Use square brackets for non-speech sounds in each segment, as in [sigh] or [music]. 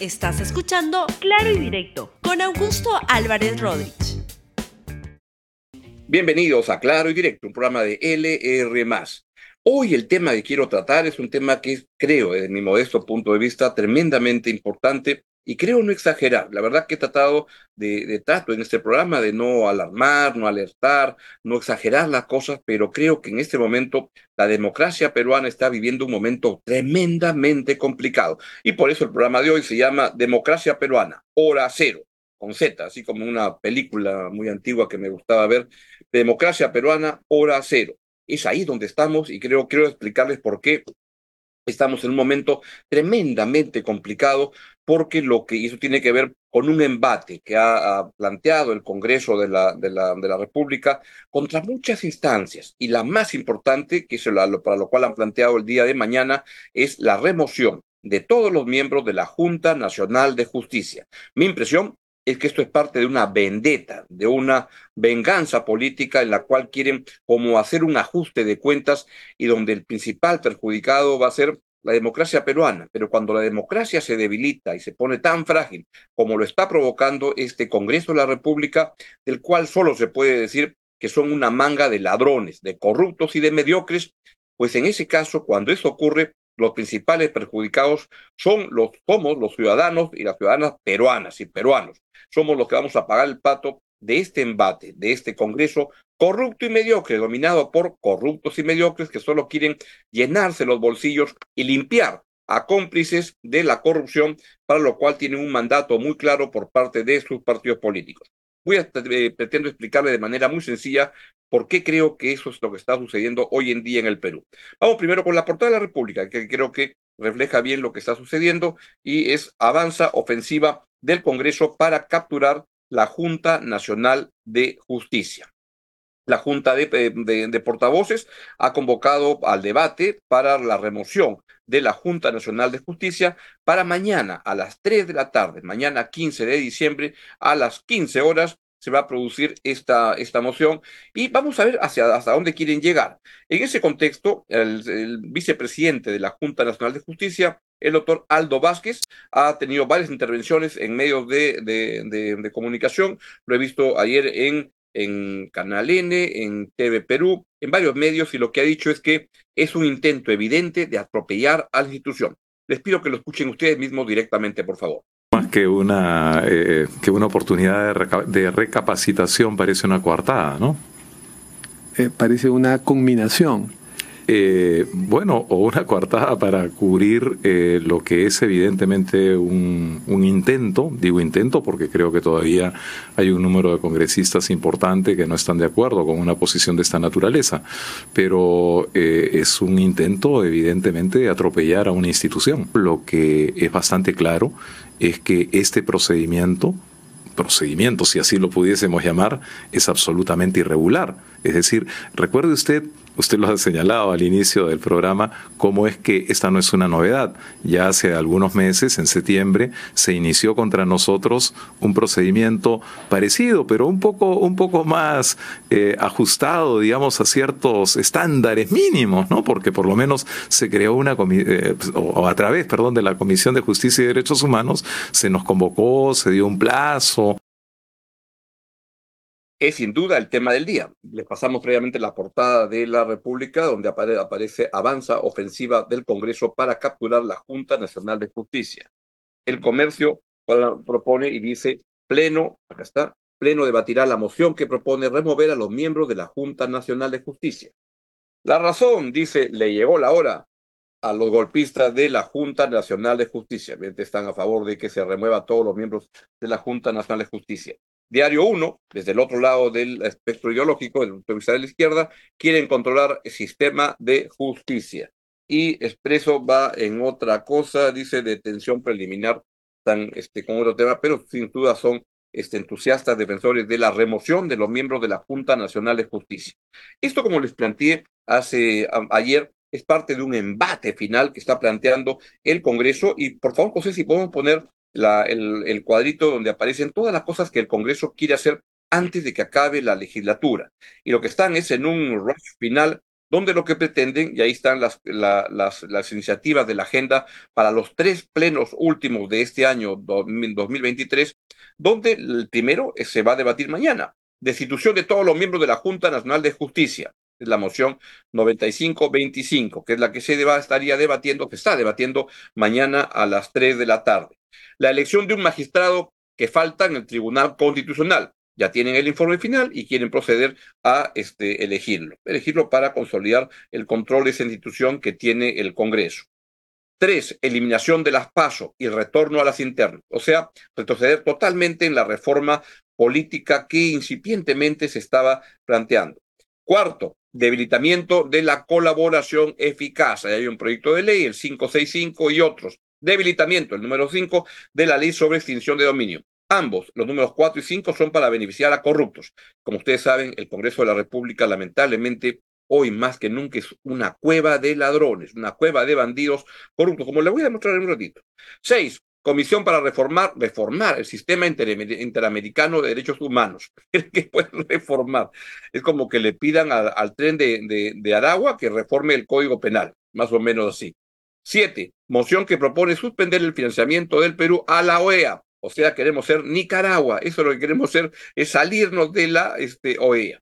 Estás escuchando Claro y Directo con Augusto Álvarez Rodríguez. Bienvenidos a Claro y Directo, un programa de LR. Hoy el tema que quiero tratar es un tema que creo, desde mi modesto punto de vista, tremendamente importante y creo no exagerar. La verdad que he tratado de, trato en este programa de no alarmar, no alertar, no exagerar las cosas, pero creo que en este momento la democracia peruana está viviendo un momento tremendamente complicado. Y por eso el programa de hoy se llama Democracia Peruana, Hora Cero, con Z, así como una película muy antigua que me gustaba ver, Democracia Peruana, Hora Cero. Es ahí donde estamos y creo, quiero explicarles por qué Estamos en un momento tremendamente complicado porque lo que, eso tiene que ver con un embate que ha, planteado el Congreso de la, la, la, República contra muchas instancias. Y la más importante, que es para lo cual han planteado el día de mañana, es la remoción de todos los miembros de la Junta Nacional de Justicia. Mi impresión es que esto es parte de una vendetta, de una venganza política en la cual quieren como hacer un ajuste de cuentas y donde el principal perjudicado va a ser la democracia peruana. Pero cuando la democracia se debilita y se pone tan frágil como lo está provocando este Congreso de la República, del cual solo se puede decir que son una manga de ladrones, de corruptos y de mediocres, pues en ese caso, cuando eso ocurre, los principales perjudicados son los, somos los ciudadanos y las ciudadanas peruanas y peruanos. Somos los que vamos a pagar el pato de este embate, de este Congreso corrupto y mediocre, dominado por corruptos y mediocres que solo quieren llenarse los bolsillos y limpiar a cómplices de la corrupción, para lo cual tienen un mandato muy claro por parte de sus partidos políticos. Voy a, eh, pretendo explicarle de manera muy sencilla por qué creo que eso es lo que está sucediendo hoy en día en el Perú. Vamos primero con la portada de la República, que creo que refleja bien lo que está sucediendo y es avanza ofensiva del Congreso para capturar la Junta Nacional de Justicia. La Junta de, de, Portavoces ha convocado al debate para la remoción de la Junta Nacional de Justicia para mañana a las 3 de la tarde, mañana 15 de diciembre a las 15 horas se va a producir esta, esta moción y vamos a ver hacia dónde quieren llegar. En ese contexto, el, vicepresidente de la Junta Nacional de Justicia, el doctor Aldo Vázquez, ha tenido varias intervenciones en medios de, de, de, comunicación. Lo he visto ayer en, en Canal N, en TV Perú, en varios medios, y lo que ha dicho es que es un intento evidente de atropellar a la institución. Les pido que lo escuchen ustedes mismos directamente, por favor más que una, eh, que una oportunidad de, recapacitación, parece una coartada, ¿no? Eh, parece una combinación. Eh, bueno, o una coartada para cubrir eh, lo que es evidentemente un, intento, digo intento porque creo que todavía hay un número de congresistas importante que no están de acuerdo con una posición de esta naturaleza, pero eh, es un intento evidentemente de atropellar a una institución. Lo que es bastante claro es que este procedimiento procedimiento, si así lo pudiésemos llamar, es absolutamente irregular. Es decir, recuerde usted usted lo ha señalado al inicio del programa, cómo es que esta no es una novedad. Ya hace algunos meses, en septiembre, se inició contra nosotros un procedimiento parecido, pero un poco, un poco más eh, ajustado, digamos, a ciertos estándares mínimos, ¿no? Porque por lo menos se creó una eh, o a través, perdón, de la Comisión de Justicia y Derechos Humanos, se nos convocó, se dio un plazo, es sin duda el tema del día. Les pasamos previamente la portada de la República, donde aparece avanza ofensiva del Congreso para capturar la Junta Nacional de Justicia. El comercio propone y dice, pleno, acá está, pleno debatirá la moción que propone remover a los miembros de la Junta Nacional de Justicia. La razón, dice, le llegó la hora a los golpistas de la Junta Nacional de Justicia. Están a favor de que se remueva a todos los miembros de la Junta Nacional de Justicia. Diario 1, desde el otro lado del espectro ideológico, del punto de vista de la izquierda, quieren controlar el sistema de justicia. Y Expreso va en otra cosa, dice detención preliminar, tan, este, con otro tema, pero sin duda son este, entusiastas defensores de la remoción de los miembros de la Junta Nacional de Justicia. Esto, como les planteé hace ayer, es parte de un embate final que está planteando el Congreso. Y por favor, José, si podemos poner el, cuadrito donde aparecen todas las cosas que el Congreso quiere hacer antes de que acabe la legislatura. Y lo que están es en un rush final donde lo que pretenden, y ahí están las, las, iniciativas de la agenda para los tres plenos últimos de este año 2023, donde el primero se va a debatir mañana, destitución de todos los miembros de la Junta Nacional de Justicia, es la moción 9525, que es la que se estaría debatiendo, que está debatiendo mañana a las 3 de la tarde. La elección de un magistrado que falta en el Tribunal Constitucional. Ya tienen el informe final y quieren proceder a este, elegirlo, elegirlo para consolidar el control de esa institución que tiene el Congreso. Tres, eliminación de las PASO y retorno a las internas, o sea, retroceder totalmente en la reforma política que incipientemente se estaba planteando. Cuarto, debilitamiento de la colaboración eficaz. hay un proyecto de ley, el 565 y otros. Debilitamiento, el número 5, de la ley sobre extinción de dominio. Ambos, los números 4 y 5, son para beneficiar a corruptos. Como ustedes saben, el Congreso de la República, lamentablemente, hoy más que nunca es una cueva de ladrones, una cueva de bandidos corruptos, como les voy a mostrar en un ratito. Seis, Comisión para reformar, reformar el sistema interamericano de derechos humanos. [laughs] ¿Qué puede reformar? Es como que le pidan al, tren de, de, Aragua que reforme el Código Penal, más o menos así. Siete, moción que propone suspender el financiamiento del Perú a la OEA. O sea, queremos ser Nicaragua. Eso es lo que queremos ser, es salirnos de la este, OEA.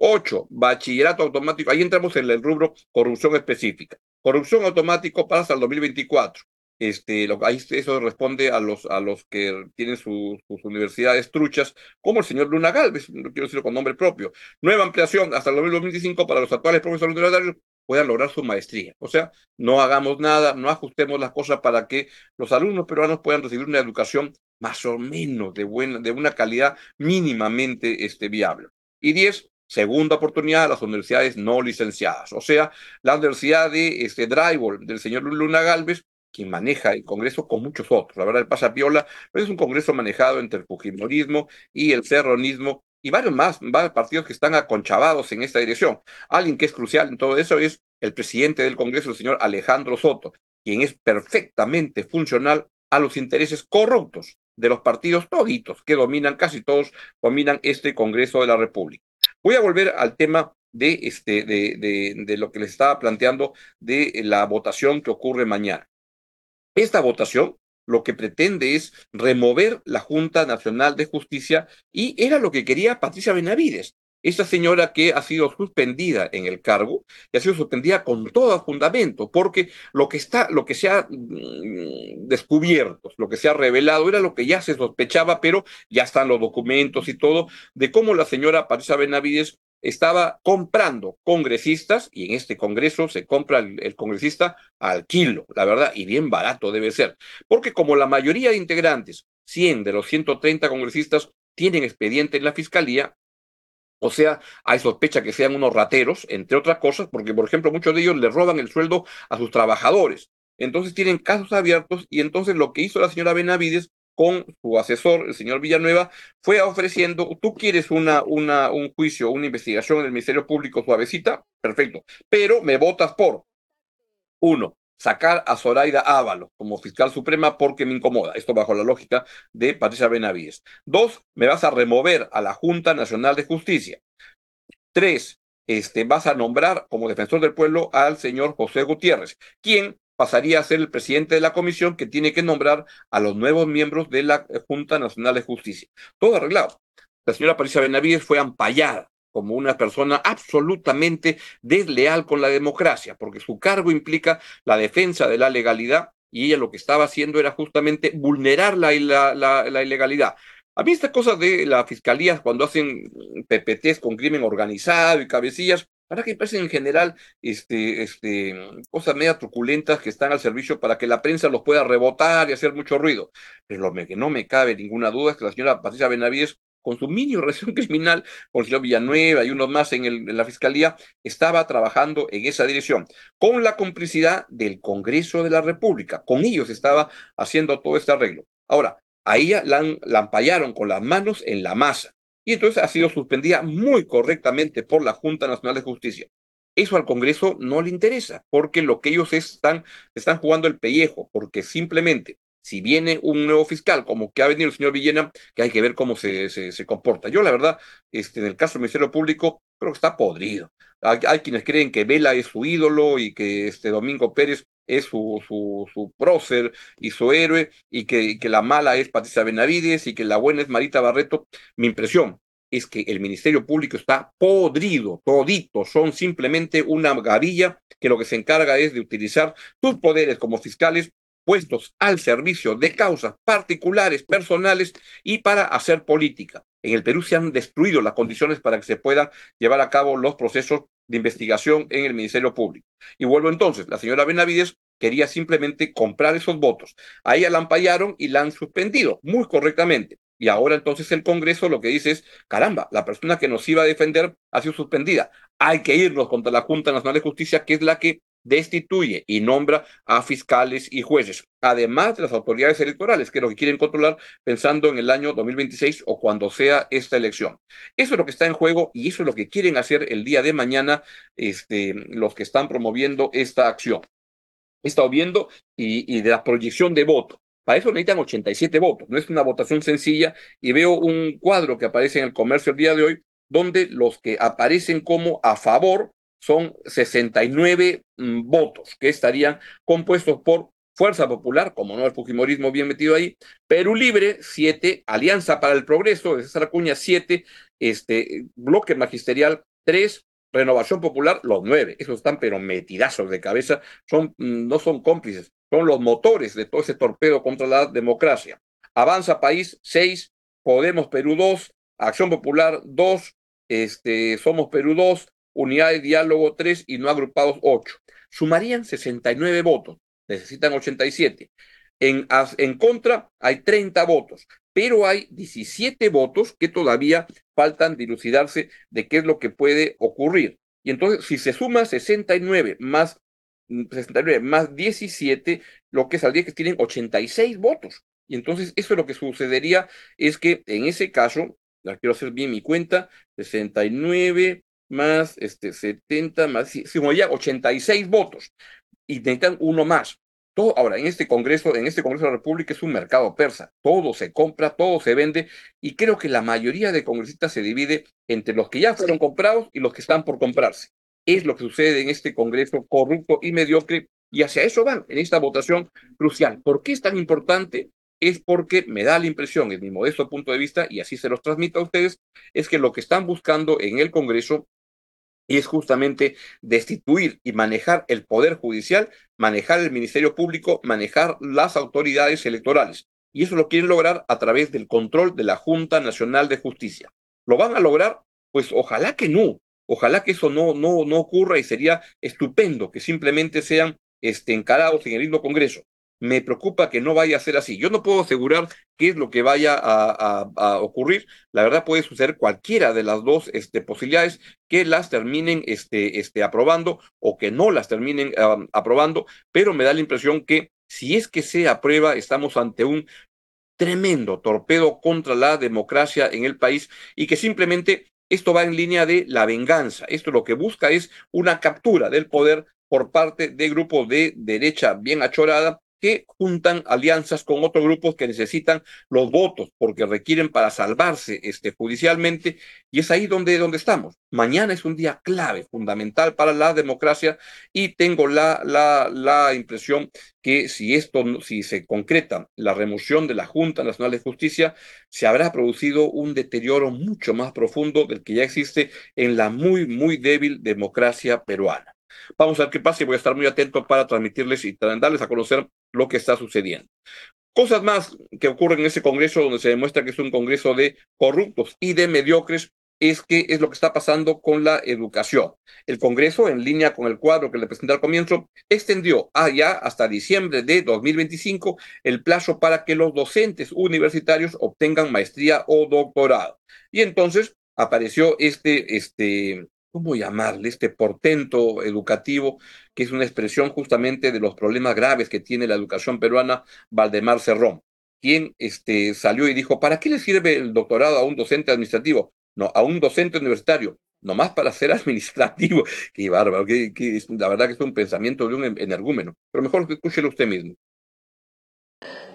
Ocho, bachillerato automático. Ahí entramos en el rubro corrupción específica. Corrupción automático pasa el 2024. Este, lo, eso responde a los, que tienen sus universidades truchas, como el señor Luna Galvez, no quiero decirlo con nombre propio. Nueva ampliación hasta el 2025 para los actuales profesores universitarios puedan lograr su maestría. O sea, no hagamos nada, no ajustemos las cosas para que los alumnos peruanos puedan recibir una educación más o menos de, buena, de una calidad mínimamente este, viable. Y diez, segunda oportunidad a las universidades no licenciadas. O sea, la Universidad de este, Drywall del señor Luna Galvez quien maneja el Congreso con muchos otros. La verdad, el pasa piola, es un Congreso manejado entre el fujimorismo y el serronismo y varios más, varios partidos que están aconchavados en esta dirección. Alguien que es crucial en todo eso es el presidente del Congreso, el señor Alejandro Soto, quien es perfectamente funcional a los intereses corruptos de los partidos toditos que dominan, casi todos dominan este Congreso de la República. Voy a volver al tema de, este, de, de lo que les estaba planteando de la votación que ocurre mañana. Esta votación lo que pretende es remover la Junta Nacional de Justicia y era lo que quería Patricia Benavides. Esta señora que ha sido suspendida en el cargo y ha sido suspendida con todo fundamento, porque lo que está, lo que se ha mm, descubierto, lo que se ha revelado era lo que ya se sospechaba, pero ya están los documentos y todo, de cómo la señora Patricia Benavides estaba comprando congresistas, y en este congreso se compra el, congresista al kilo, la verdad, y bien barato debe ser, porque como la mayoría de integrantes, 100 de los 130 congresistas, tienen expediente en la fiscalía, o sea, hay sospecha que sean unos rateros, entre otras cosas, porque, por ejemplo, muchos de ellos le roban el sueldo a sus trabajadores. Entonces tienen casos abiertos y entonces lo que hizo la señora Benavides con su asesor, el señor Villanueva, fue ofreciendo, tú quieres una, un juicio, una investigación en el Ministerio Público suavecita, perfecto, pero me votas por, uno, sacar a Zoraida Ávalo como fiscal suprema porque me incomoda. Esto bajo la lógica de Patricia Benavides. Dos, me vas a remover a la Junta Nacional de Justicia. Tres, este, vas a nombrar como defensor del pueblo al señor José Gutiérrez, quien pasaría a ser el presidente de la comisión que tiene que nombrar a los nuevos miembros de la Junta Nacional de Justicia. Todo arreglado. La señora Patricia Benavides fue ampallada como una persona absolutamente desleal con la democracia, porque su cargo implica la defensa de la legalidad y ella lo que estaba haciendo era justamente vulnerar la, la, la, ilegalidad. A mí estas cosas de la fiscalía, cuando hacen PPTs con crimen organizado y cabecillas, para que parecen en general este, este, cosas media truculentas que están al servicio para que la prensa los pueda rebotar y hacer mucho ruido. Pero lo que no me cabe ninguna duda es que la señora Patricia Benavides, con su mini relación [laughs] criminal con el señor Villanueva y unos más en, en la fiscalía, estaba trabajando en esa dirección, con la complicidad del Congreso de la República. Con ellos estaba haciendo todo este arreglo. Ahora, a ella la, la ampallaron con las manos en la masa y entonces ha sido suspendida muy correctamente por la Junta Nacional de Justicia. Eso al Congreso no le interesa, porque lo que ellos están, están jugando el pellejo, porque simplemente si viene un nuevo fiscal, como que ha venido el señor Villena, que hay que ver cómo se, se, comporta. Yo, la verdad, este, en el caso del Ministerio Público, creo que está podrido. Hay, hay, quienes creen que Vela es su ídolo y que este Domingo Pérez es su, su, su prócer y su héroe, y que, que la mala es Patricia Benavides y que la buena es Marita Barreto. Mi impresión es que el Ministerio Público está podrido, todito, son simplemente una gavilla que lo que se encarga es de utilizar sus poderes como fiscales puestos al servicio de causas particulares, personales y para hacer política. En el Perú se han destruido las condiciones para que se puedan llevar a cabo los procesos de investigación en el Ministerio Público. Y vuelvo entonces, la señora Benavides quería simplemente comprar esos votos. A ella la ampallaron y la han suspendido, muy correctamente. Y ahora entonces el Congreso lo que dice es, caramba, la persona que nos iba a defender ha sido suspendida. Hay que irnos contra la Junta Nacional de Justicia, que es la que destituye y nombra a fiscales y jueces, además de las autoridades electorales, que es lo que quieren controlar pensando en el año 2026 o cuando sea esta elección. Eso es lo que está en juego y eso es lo que quieren hacer el día de mañana este, los que están promoviendo esta acción. He estado viendo y, y de la proyección de voto. Para eso necesitan 87 votos, no es una votación sencilla y veo un cuadro que aparece en el comercio el día de hoy donde los que aparecen como a favor son 69 mm, votos que estarían compuestos por Fuerza Popular, como no el Fujimorismo bien metido ahí, Perú Libre, 7, Alianza para el Progreso César Acuña, 7, este, Bloque Magisterial, 3, Renovación Popular, los 9. Esos están pero metidazos de cabeza, son, mm, no son cómplices, son los motores de todo ese torpedo contra la democracia. Avanza País, 6, Podemos Perú 2, Acción Popular 2, este, Somos Perú 2, Unidad de Diálogo 3 y no agrupados 8. Sumarían 69 votos, necesitan 87. En, en contra hay 30 votos, pero hay 17 votos que todavía faltan dilucidarse de qué es lo que puede ocurrir. Y entonces, si se suma 69 más 69 más 17, lo que saldría que tienen 86 votos. Y entonces eso es lo que sucedería es que en ese caso, quiero hacer bien mi cuenta, 69 más este 70 más si ya 86 votos y necesitan uno más. Todo, ahora, en este Congreso, en este Congreso de la República es un mercado persa. Todo se compra, todo se vende, y creo que la mayoría de congresistas se divide entre los que ya fueron comprados y los que están por comprarse. Es lo que sucede en este Congreso corrupto y mediocre, y hacia eso van en esta votación crucial. ¿Por qué es tan importante? Es porque me da la impresión, en mi modesto punto de vista, y así se los transmito a ustedes, es que lo que están buscando en el Congreso y es justamente destituir y manejar el poder judicial, manejar el Ministerio Público, manejar las autoridades electorales. Y eso lo quieren lograr a través del control de la Junta Nacional de Justicia. ¿Lo van a lograr? Pues ojalá que no. Ojalá que eso no, no, no ocurra y sería estupendo que simplemente sean este, encarados en el mismo Congreso me preocupa que no vaya a ser así. Yo no puedo asegurar qué es lo que vaya a, ocurrir. La verdad puede suceder cualquiera de las dos este, posibilidades que las terminen este, este, aprobando o que no las terminen aprobando, pero me da la impresión que si es que se aprueba, estamos ante un tremendo torpedo contra la democracia en el país y que simplemente esto va en línea de la venganza. Esto lo que busca es una captura del poder por parte de grupos de derecha bien achorada que juntan alianzas con otros grupos que necesitan los votos porque requieren para salvarse este, judicialmente y es ahí donde, donde estamos. Mañana es un día clave, fundamental para la democracia y tengo la, la, la impresión que si esto, si se concreta la remoción de la Junta Nacional de Justicia, se habrá producido un deterioro mucho más profundo del que ya existe en la muy, muy débil democracia peruana. Vamos a ver qué pasa y voy a estar muy atento para transmitirles y darles a conocer lo que está sucediendo. Cosas más que ocurren en ese Congreso donde se demuestra que es un Congreso de corruptos y de mediocres es que es lo que está pasando con la educación. El Congreso, en línea con el cuadro que le presenté al comienzo, extendió allá hasta diciembre de 2025 el plazo para que los docentes universitarios obtengan maestría o doctorado. Y entonces apareció este, este, ¿cómo llamarle? Este portento educativo, que es una expresión justamente de los problemas graves que tiene la educación peruana, Valdemar Cerrón, quien este, salió y dijo, ¿para qué le sirve el doctorado a un docente administrativo? No, a un docente universitario, nomás para ser [laughs] administrativo. Qué bárbaro, que, la verdad que es un pensamiento de un energúmeno, pero mejor que escúchelo usted mismo.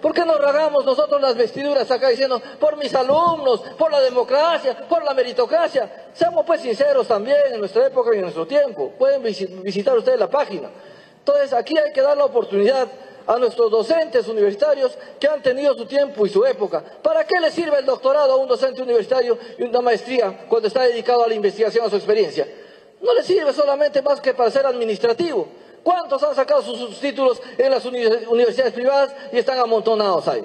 ¿Por qué nos rasgamos nosotros las vestiduras acá diciendo por mis alumnos, por la democracia, por la meritocracia? Seamos pues sinceros también en nuestra época y en nuestro tiempo. Pueden visitar ustedes la página. Entonces aquí hay que dar la oportunidad a nuestros docentes universitarios que han tenido su tiempo y su época. ¿Para qué le sirve el doctorado a un docente universitario y una maestría cuando está dedicado a la investigación, a su experiencia? No le sirve solamente más que para ser administrativo. ¿Cuántos han sacado sus títulos en las universidades privadas y están amontonados ahí?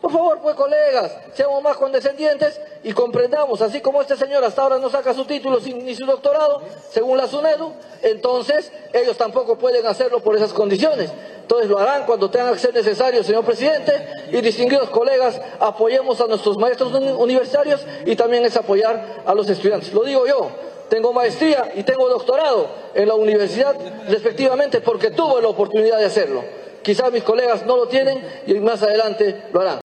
Por favor, pues colegas, seamos más condescendientes y comprendamos, así como este señor hasta ahora no saca su título ni su doctorado, según la SUNEDU, entonces ellos tampoco pueden hacerlo por esas condiciones. Entonces lo harán cuando tenga que ser necesario, señor presidente, y distinguidos colegas, apoyemos a nuestros maestros universitarios y también es apoyar a los estudiantes. Lo digo yo, tengo maestría y tengo doctorado en la universidad respectivamente porque tuve la oportunidad de hacerlo. Quizás mis colegas no lo tienen y más adelante lo harán.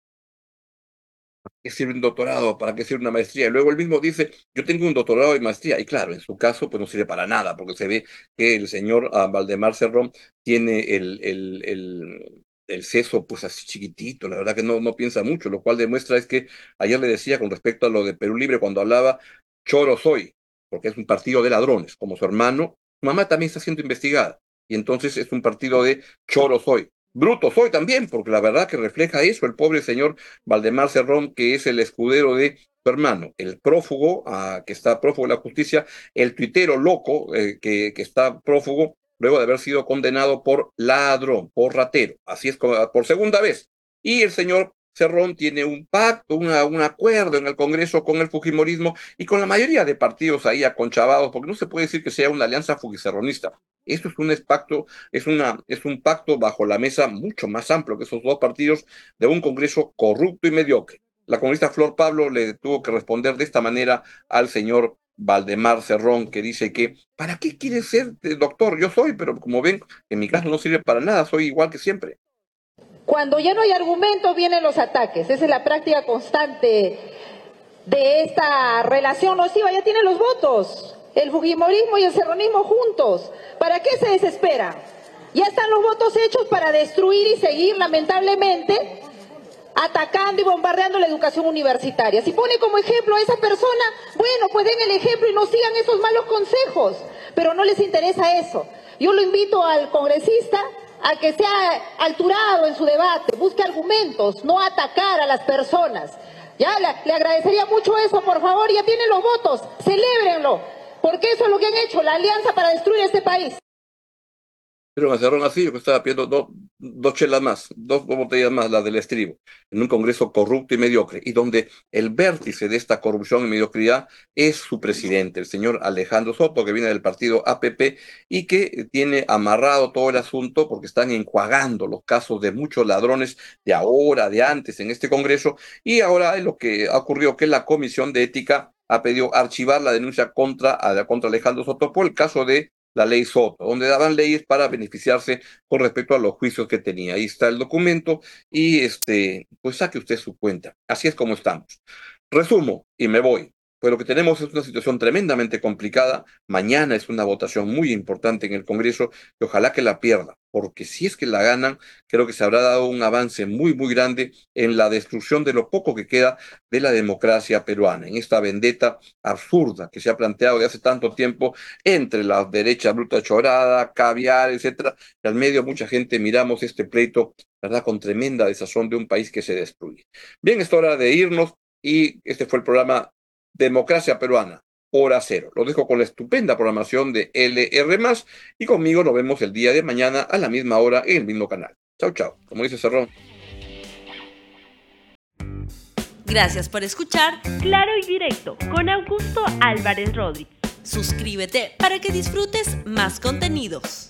¿Para qué sirve un doctorado? ¿Para qué sirve una maestría? Y luego él mismo dice, yo tengo un doctorado y maestría. Y claro, en su caso, pues no sirve para nada, porque se ve que el señor ah, Valdemar Cerrón tiene el, el, el, el seso pues así chiquitito, la verdad que no, no piensa mucho, lo cual demuestra es que ayer le decía con respecto a lo de Perú Libre, cuando hablaba, choro soy, porque es un partido de ladrones, como su hermano, su mamá también está siendo investigada, y entonces es un partido de choro soy. Bruto soy también, porque la verdad que refleja eso el pobre señor Valdemar Cerrón, que es el escudero de su hermano, el prófugo, ah, que está prófugo de la justicia, el tuitero loco, eh, que, que está prófugo luego de haber sido condenado por ladrón, por ratero, así es por segunda vez. Y el señor Cerrón tiene un pacto, un acuerdo en el Congreso con el Fujimorismo y con la mayoría de partidos ahí aconchavados, porque no se puede decir que sea una alianza fujicerronista. Esto es un pacto, es, una, es un pacto bajo la mesa mucho más amplio que esos dos partidos de un Congreso corrupto y mediocre. La comunista Flor Pablo le tuvo que responder de esta manera al señor Valdemar Cerrón, que dice que, ¿para qué quiere ser doctor? Yo soy, pero como ven, en mi caso no sirve para nada, soy igual que siempre. Cuando ya no hay argumento, vienen los ataques. Esa es la práctica constante de esta relación nociva. Ya tienen los votos. El fujimorismo y el serronismo juntos. ¿Para qué se desespera? Ya están los votos hechos para destruir y seguir, lamentablemente, atacando y bombardeando la educación universitaria. Si pone como ejemplo a esa persona, bueno, pues den el ejemplo y no sigan esos malos consejos, pero no les interesa eso. Yo lo invito al congresista a que sea alturado en su debate, busque argumentos, no atacar a las personas. Ya le, agradecería mucho eso, por favor, ya tienen los votos, celébrenlo, porque eso es lo que han hecho, la alianza para destruir este país. Pero me cerraron así, yo que estaba pidiendo dos, dos chelas más, dos botellas más, la del estribo, en un Congreso corrupto y mediocre, y donde el vértice de esta corrupción y mediocridad es su presidente, el señor Alejandro Soto, que viene del partido APP y que tiene amarrado todo el asunto porque están enjuagando los casos de muchos ladrones de ahora, de antes en este Congreso, y ahora lo que ha ocurrido que la Comisión de Ética ha pedido archivar la denuncia contra, contra Alejandro Soto por el caso de la ley Soto, donde daban leyes para beneficiarse con respecto a los juicios que tenía. Ahí está el documento y este, pues saque usted su cuenta. Así es como estamos. Resumo y me voy. Pues lo que tenemos es una situación tremendamente complicada. Mañana es una votación muy importante en el Congreso y ojalá que la pierda, porque si es que la ganan, creo que se habrá dado un avance muy, muy grande en la destrucción de lo poco que queda de la democracia peruana, en esta vendetta absurda que se ha planteado de hace tanto tiempo entre la derecha bruta chorada, caviar, etcétera, y al medio mucha gente miramos este pleito, ¿verdad?, con tremenda desazón de un país que se destruye. Bien, es hora de irnos y este fue el programa Democracia Peruana, hora cero. Lo dejo con la estupenda programación de LR, y conmigo nos vemos el día de mañana a la misma hora en el mismo canal. Chao, chao. Como dice Cerrón. Gracias por escuchar Claro y Directo con Augusto Álvarez Rodríguez. Suscríbete para que disfrutes más contenidos.